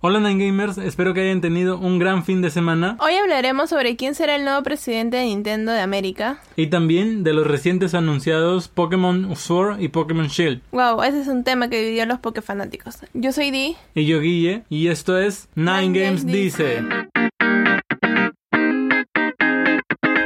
Hola Nine Gamers, espero que hayan tenido un gran fin de semana. Hoy hablaremos sobre quién será el nuevo presidente de Nintendo de América. Y también de los recientes anunciados Pokémon Sword y Pokémon Shield. Wow, ese es un tema que dividió a los Pokéfanáticos. Yo soy Di. Y yo Guille, y esto es Nine, Nine Games, Games Dice.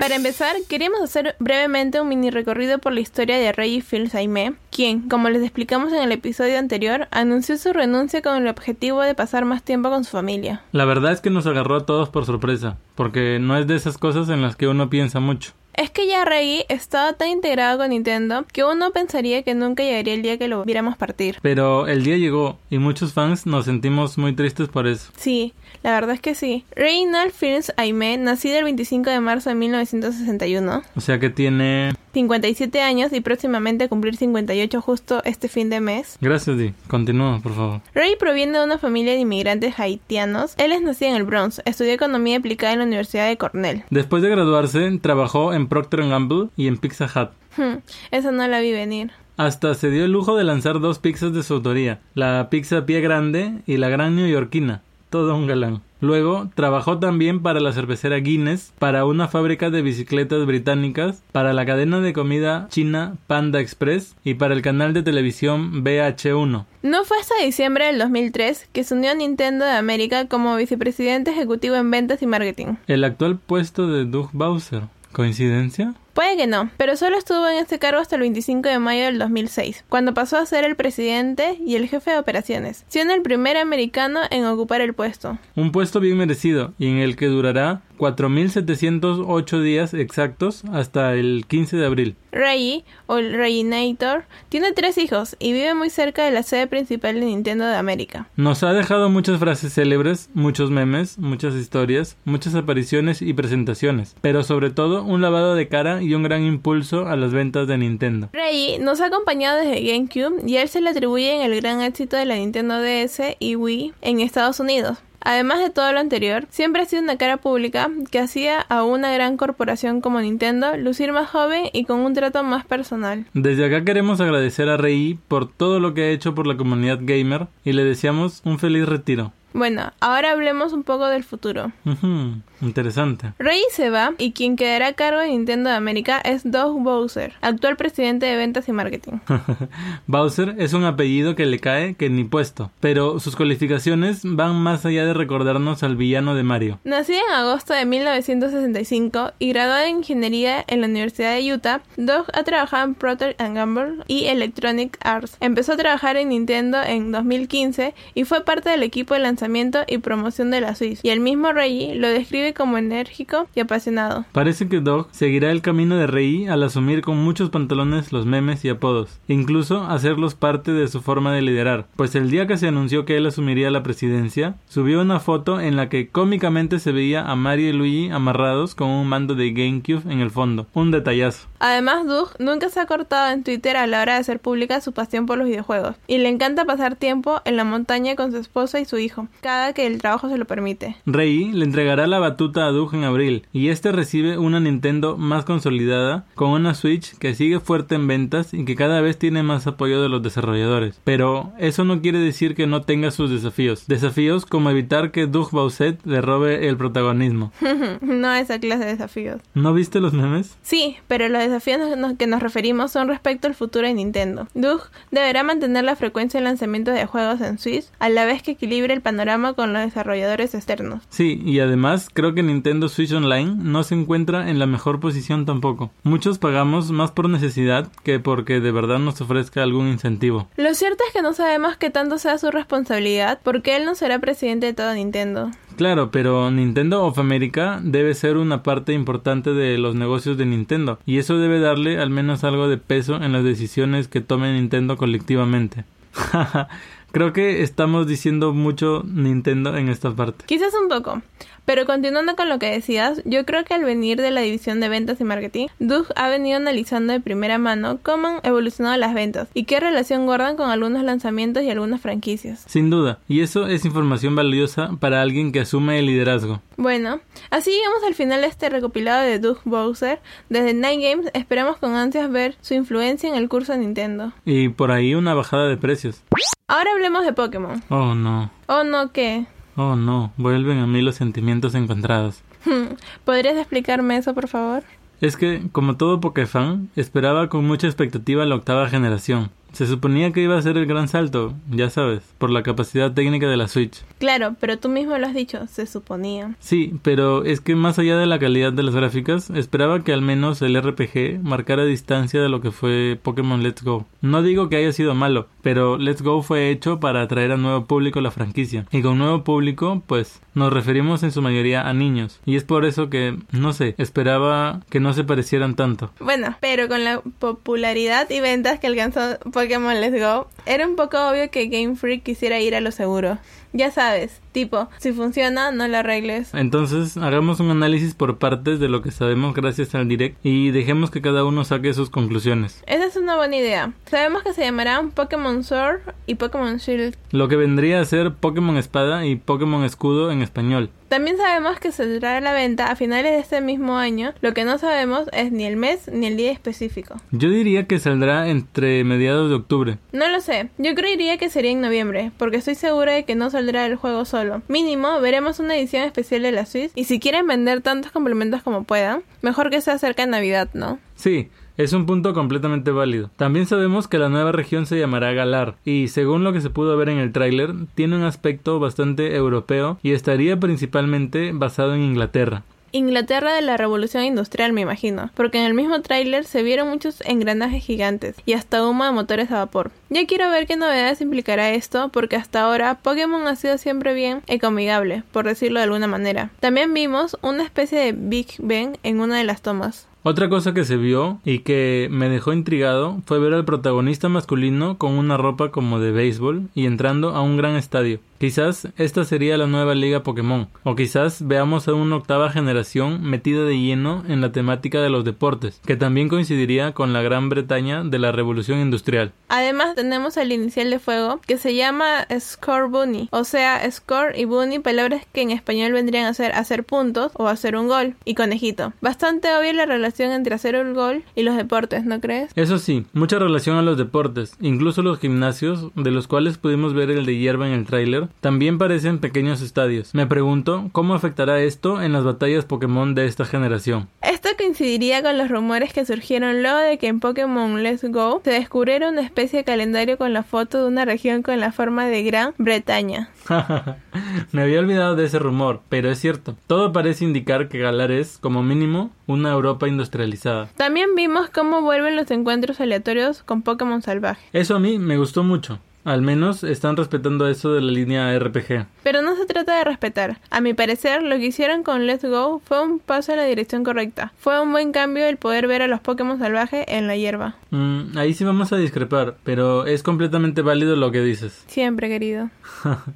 Para empezar, queríamos hacer brevemente un mini recorrido por la historia de Reggie Fils-Aimé, quien, como les explicamos en el episodio anterior, anunció su renuncia con el objetivo de pasar más tiempo con su familia. La verdad es que nos agarró a todos por sorpresa, porque no es de esas cosas en las que uno piensa mucho. Es que ya Reggie estaba tan integrado con Nintendo que uno pensaría que nunca llegaría el día que lo viéramos partir. Pero el día llegó y muchos fans nos sentimos muy tristes por eso. Sí, la verdad es que sí. Reynald Films Aimé, nacido el 25 de marzo de 1961, O sea que tiene... 57 años y próximamente cumplir 58 justo este fin de mes. Gracias, Di. Continúa, por favor. Ray proviene de una familia de inmigrantes haitianos. Él es nacido en el Bronx, estudió economía aplicada en la Universidad de Cornell. Después de graduarse, trabajó en Procter Gamble y en Pizza Hut. Hmm, esa no la vi venir. Hasta se dio el lujo de lanzar dos pizzas de su autoría, la pizza pie grande y la gran neoyorquina. Todo un galán. Luego trabajó también para la cervecera Guinness, para una fábrica de bicicletas británicas, para la cadena de comida china Panda Express y para el canal de televisión BH1. No fue hasta diciembre del 2003 que se unió a Nintendo de América como vicepresidente ejecutivo en ventas y marketing. El actual puesto de Doug Bowser. ¿Coincidencia? Puede que no, pero solo estuvo en este cargo hasta el 25 de mayo del 2006, cuando pasó a ser el presidente y el jefe de operaciones, siendo el primer americano en ocupar el puesto. Un puesto bien merecido y en el que durará 4.708 días exactos hasta el 15 de abril. Reggie, o el Reignator, tiene tres hijos y vive muy cerca de la sede principal de Nintendo de América. Nos ha dejado muchas frases célebres, muchos memes, muchas historias, muchas apariciones y presentaciones, pero sobre todo un lavado de cara y un gran impulso a las ventas de Nintendo. Reggie nos ha acompañado desde GameCube y a él se le atribuye en el gran éxito de la Nintendo DS y Wii en Estados Unidos. Además de todo lo anterior, siempre ha sido una cara pública que hacía a una gran corporación como Nintendo lucir más joven y con un trato más personal. Desde acá queremos agradecer a Rei por todo lo que ha hecho por la comunidad gamer y le deseamos un feliz retiro. Bueno, ahora hablemos un poco del futuro. Interesante. Reggie se va y quien quedará a cargo de Nintendo de América es Doug Bowser, actual presidente de ventas y marketing. Bowser es un apellido que le cae que ni puesto, pero sus calificaciones van más allá de recordarnos al villano de Mario. Nacida en agosto de 1965 y graduada en ingeniería en la Universidad de Utah, Doug ha trabajado en Procter Gamble y Electronic Arts. Empezó a trabajar en Nintendo en 2015 y fue parte del equipo de lanzamiento y promoción de la Switch. Y el mismo Reggie lo describe como enérgico y apasionado. Parece que Doug seguirá el camino de Rei al asumir con muchos pantalones los memes y apodos, incluso hacerlos parte de su forma de liderar, pues el día que se anunció que él asumiría la presidencia, subió una foto en la que cómicamente se veía a Mario y Luigi amarrados con un mando de GameCube en el fondo, un detallazo. Además, Doug nunca se ha cortado en Twitter a la hora de hacer pública su pasión por los videojuegos, y le encanta pasar tiempo en la montaña con su esposa y su hijo, cada que el trabajo se lo permite. Rei le entregará la batuta a Doug en abril, y este recibe una Nintendo más consolidada, con una Switch que sigue fuerte en ventas y que cada vez tiene más apoyo de los desarrolladores. Pero eso no quiere decir que no tenga sus desafíos. Desafíos como evitar que Doug Bowsett le robe el protagonismo. no esa clase de desafíos. ¿No viste los memes? Sí, pero los desafíos que nos referimos son respecto al futuro de Nintendo. Doug deberá mantener la frecuencia de lanzamiento de juegos en Switch, a la vez que equilibre el panorama con los desarrolladores externos. Sí, y además creo que Nintendo Switch Online no se encuentra en la mejor posición tampoco. Muchos pagamos más por necesidad que porque de verdad nos ofrezca algún incentivo. Lo cierto es que no sabemos qué tanto sea su responsabilidad porque él no será presidente de toda Nintendo. Claro, pero Nintendo of America debe ser una parte importante de los negocios de Nintendo y eso debe darle al menos algo de peso en las decisiones que tome Nintendo colectivamente. Creo que estamos diciendo mucho Nintendo en esta parte. Quizás un poco. Pero continuando con lo que decías, yo creo que al venir de la división de ventas y marketing, Doug ha venido analizando de primera mano cómo han evolucionado las ventas y qué relación guardan con algunos lanzamientos y algunas franquicias. Sin duda, y eso es información valiosa para alguien que asume el liderazgo. Bueno, así llegamos al final de este recopilado de Doug Bowser. Desde Nine Games esperamos con ansias ver su influencia en el curso de Nintendo. Y por ahí una bajada de precios. Ahora hablemos de Pokémon. Oh no. Oh no, ¿qué? Oh no, vuelven a mí los sentimientos encontrados. ¿Podrías explicarme eso, por favor? Es que, como todo Pokéfan, esperaba con mucha expectativa la octava generación. Se suponía que iba a ser el gran salto, ya sabes, por la capacidad técnica de la Switch. Claro, pero tú mismo lo has dicho, se suponía. Sí, pero es que más allá de la calidad de las gráficas, esperaba que al menos el RPG marcara distancia de lo que fue Pokémon Let's Go. No digo que haya sido malo, pero Let's Go fue hecho para atraer a nuevo público a la franquicia. Y con nuevo público, pues, nos referimos en su mayoría a niños. Y es por eso que, no sé, esperaba que no se parecieran tanto. Bueno, pero con la popularidad y ventas que alcanzó Pokémon Let's Go, era un poco obvio que Game Freak quisiera ir a lo seguro. Ya sabes, tipo, si funciona, no lo arregles. Entonces, hagamos un análisis por partes de lo que sabemos gracias al direct y dejemos que cada uno saque sus conclusiones. Esa es una buena idea. Sabemos que se llamarán Pokémon Sword y Pokémon Shield. Lo que vendría a ser Pokémon Espada y Pokémon Escudo en español. También sabemos que saldrá a la venta a finales de este mismo año. Lo que no sabemos es ni el mes ni el día específico. Yo diría que saldrá entre mediados de octubre. No lo sé. Yo creería que sería en noviembre, porque estoy segura de que no saldrá el juego solo. Mínimo, veremos una edición especial de la Switch. Y si quieren vender tantos complementos como puedan, mejor que sea cerca de Navidad, ¿no? Sí, es un punto completamente válido. También sabemos que la nueva región se llamará Galar y según lo que se pudo ver en el tráiler tiene un aspecto bastante europeo y estaría principalmente basado en Inglaterra. Inglaterra de la Revolución Industrial, me imagino, porque en el mismo tráiler se vieron muchos engranajes gigantes y hasta humo de motores a vapor. Ya quiero ver qué novedades implicará esto, porque hasta ahora Pokémon ha sido siempre bien ecomigable, por decirlo de alguna manera. También vimos una especie de Big Ben en una de las tomas. Otra cosa que se vio y que me dejó intrigado fue ver al protagonista masculino con una ropa como de béisbol y entrando a un gran estadio. Quizás esta sería la nueva liga Pokémon, o quizás veamos a una octava generación metida de lleno en la temática de los deportes, que también coincidiría con la Gran Bretaña de la Revolución Industrial. Además tenemos el inicial de fuego que se llama Score Bunny, o sea, Score y Bunny, palabras que en español vendrían a ser hacer puntos o hacer un gol, y conejito. Bastante obvia la relación entre hacer un gol y los deportes, ¿no crees? Eso sí, mucha relación a los deportes, incluso los gimnasios, de los cuales pudimos ver el de hierba en el tráiler, también parecen pequeños estadios. Me pregunto cómo afectará esto en las batallas Pokémon de esta generación. Esto coincidiría con los rumores que surgieron luego de que en Pokémon Let's Go se descubriera una especie de calendario con la foto de una región con la forma de Gran Bretaña. Me había olvidado de ese rumor, pero es cierto. Todo parece indicar que Galar es, como mínimo, una Europa industrializada. También vimos cómo vuelven los encuentros aleatorios con Pokémon salvaje. Eso a mí me gustó mucho. Al menos están respetando eso de la línea RPG. Pero no se trata de respetar. A mi parecer, lo que hicieron con Let's Go fue un paso en la dirección correcta. Fue un buen cambio el poder ver a los Pokémon salvajes en la hierba. Mm, ahí sí vamos a discrepar, pero es completamente válido lo que dices. Siempre, querido.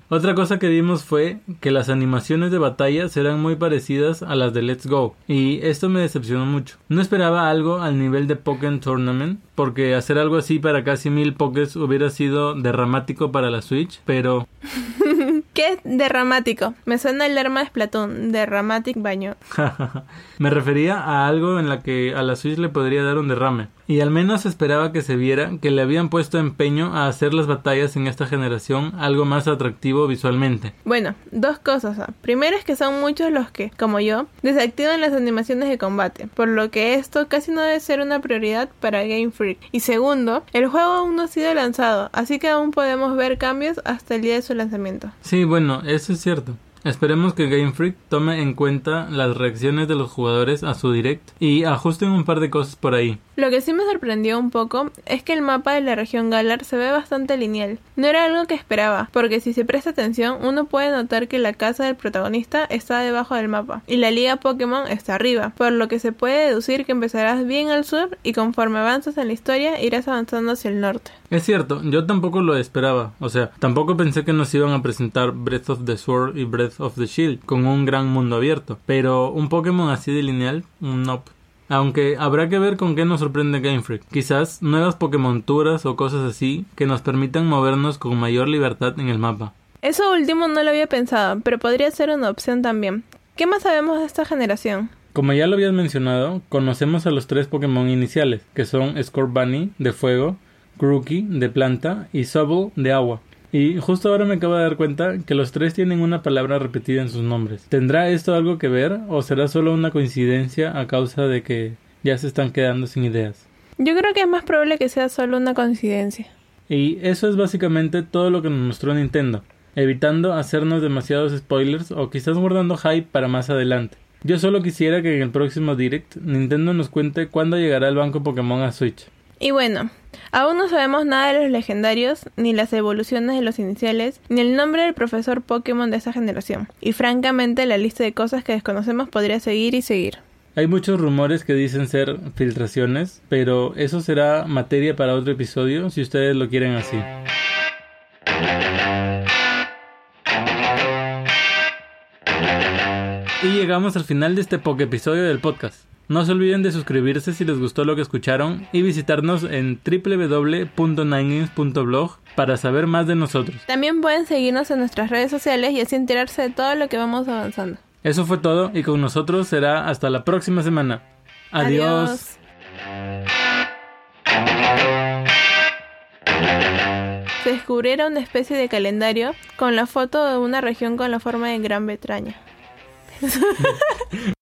Otra cosa que vimos fue que las animaciones de batalla serán muy parecidas a las de Let's Go, y esto me decepcionó mucho. No esperaba algo al nivel de Pokémon Tournament, porque hacer algo así para casi mil Pokés hubiera sido derramático para la Switch, pero... ¿Qué es derramático? Me suena el arma de Splatoon, derramatic baño. Me refería a algo en la que a la Switch le podría dar un derrame. Y al menos esperaba que se viera que le habían puesto empeño a hacer las batallas en esta generación algo más atractivo visualmente. Bueno, dos cosas. Primero es que son muchos los que, como yo, desactivan las animaciones de combate, por lo que esto casi no debe ser una prioridad para Game Freak. Y segundo, el juego aún no ha sido lanzado, así que aún podemos ver cambios hasta el día de su lanzamiento. Sí, bueno, eso es cierto. Esperemos que Game Freak tome en cuenta las reacciones de los jugadores a su direct y ajusten un par de cosas por ahí. Lo que sí me sorprendió un poco es que el mapa de la región Galar se ve bastante lineal. No era algo que esperaba, porque si se presta atención uno puede notar que la casa del protagonista está debajo del mapa y la liga Pokémon está arriba, por lo que se puede deducir que empezarás bien al sur y conforme avanzas en la historia irás avanzando hacia el norte. Es cierto, yo tampoco lo esperaba, o sea, tampoco pensé que nos iban a presentar Breath of the Sword y Breath of the Shield con un gran mundo abierto, pero un Pokémon así de lineal, no. Aunque habrá que ver con qué nos sorprende Game Freak. Quizás nuevas Pokémonturas o cosas así que nos permitan movernos con mayor libertad en el mapa. Eso último no lo había pensado, pero podría ser una opción también. ¿Qué más sabemos de esta generación? Como ya lo habías mencionado, conocemos a los tres Pokémon iniciales, que son Scorbunny de fuego, Grookey de planta y Sobble de agua. Y justo ahora me acabo de dar cuenta que los tres tienen una palabra repetida en sus nombres. ¿Tendrá esto algo que ver o será solo una coincidencia a causa de que ya se están quedando sin ideas? Yo creo que es más probable que sea solo una coincidencia. Y eso es básicamente todo lo que nos mostró Nintendo, evitando hacernos demasiados spoilers o quizás guardando hype para más adelante. Yo solo quisiera que en el próximo Direct Nintendo nos cuente cuándo llegará el banco Pokémon a Switch. Y bueno, aún no sabemos nada de los legendarios, ni las evoluciones de los iniciales, ni el nombre del profesor Pokémon de esa generación. Y francamente la lista de cosas que desconocemos podría seguir y seguir. Hay muchos rumores que dicen ser filtraciones, pero eso será materia para otro episodio si ustedes lo quieren así. Y llegamos al final de este poke episodio del podcast. No se olviden de suscribirse si les gustó lo que escucharon y visitarnos en www.ninegames.blog para saber más de nosotros. También pueden seguirnos en nuestras redes sociales y así enterarse de todo lo que vamos avanzando. Eso fue todo y con nosotros será hasta la próxima semana. Adiós. Se descubriera una especie de calendario con la foto de una región con la forma de Gran Bretaña.